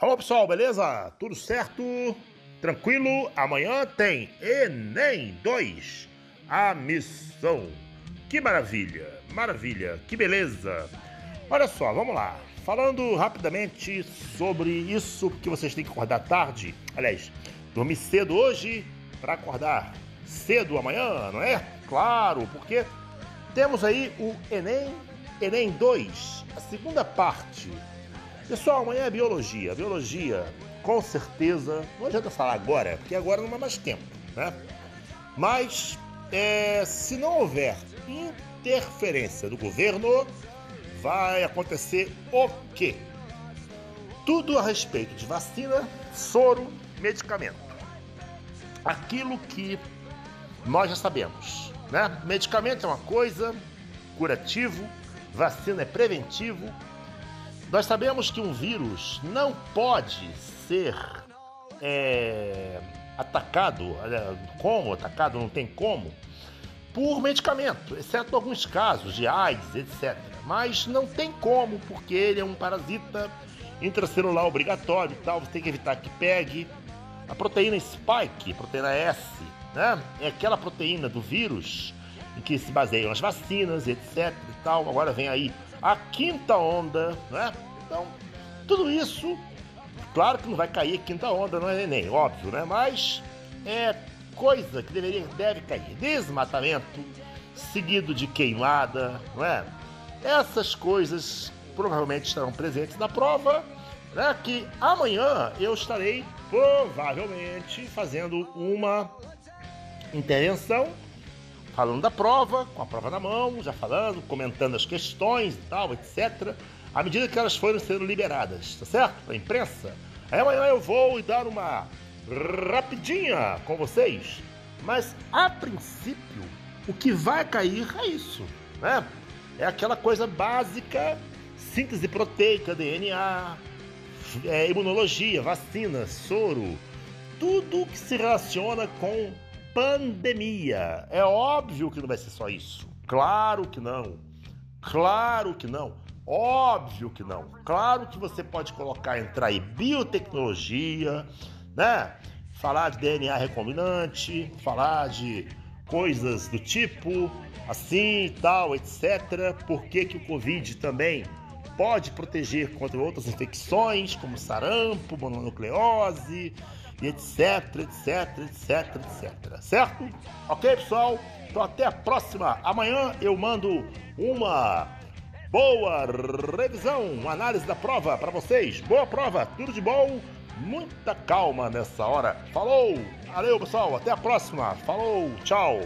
Alô pessoal, beleza? Tudo certo? Tranquilo? Amanhã tem Enem 2, a missão. Que maravilha, maravilha, que beleza. Olha só, vamos lá. Falando rapidamente sobre isso que vocês têm que acordar tarde. Aliás, dormir cedo hoje para acordar cedo amanhã, não é? Claro, porque temos aí o Enem, Enem 2, a segunda parte Pessoal, amanhã é biologia. Biologia, com certeza, não adianta falar agora, porque agora não há mais tempo, né? Mas é, se não houver interferência do governo, vai acontecer o quê? Tudo a respeito de vacina, soro, medicamento. Aquilo que nós já sabemos, né? Medicamento é uma coisa, curativo, vacina é preventivo, nós sabemos que um vírus não pode ser é, atacado, como atacado, não tem como, por medicamento, exceto alguns casos de AIDS, etc. Mas não tem como, porque ele é um parasita intracelular obrigatório e tal, você tem que evitar que pegue. A proteína spike, proteína S, né? É aquela proteína do vírus que se baseiam as vacinas, etc e tal. Agora vem aí a quinta onda, né? Então, tudo isso, claro que não vai cair quinta onda, não é nem óbvio, né? Mas é coisa que deveria, deve cair. Desmatamento, seguido de queimada, não é? Essas coisas provavelmente estarão presentes na prova, né? Que amanhã eu estarei provavelmente fazendo uma intervenção falando da prova, com a prova na mão, já falando, comentando as questões e tal, etc. À medida que elas foram sendo liberadas, tá certo? Para a imprensa. Aí amanhã eu vou e dar uma rapidinha com vocês. Mas a princípio, o que vai cair é isso, né? É aquela coisa básica, síntese proteica, DNA, é, imunologia, vacina, soro, tudo que se relaciona com pandemia. É óbvio que não vai ser só isso. Claro que não. Claro que não. Óbvio que não. Claro que você pode colocar, entrar aí biotecnologia, né? Falar de DNA recombinante, falar de coisas do tipo assim e tal, etc. Por que, que o Covid também pode proteger contra outras infecções, como sarampo, mononucleose, e etc, etc, etc, etc. Certo? Ok, pessoal? Então até a próxima. Amanhã eu mando uma boa revisão, uma análise da prova para vocês. Boa prova, tudo de bom. Muita calma nessa hora. Falou! Valeu, pessoal. Até a próxima. Falou, tchau.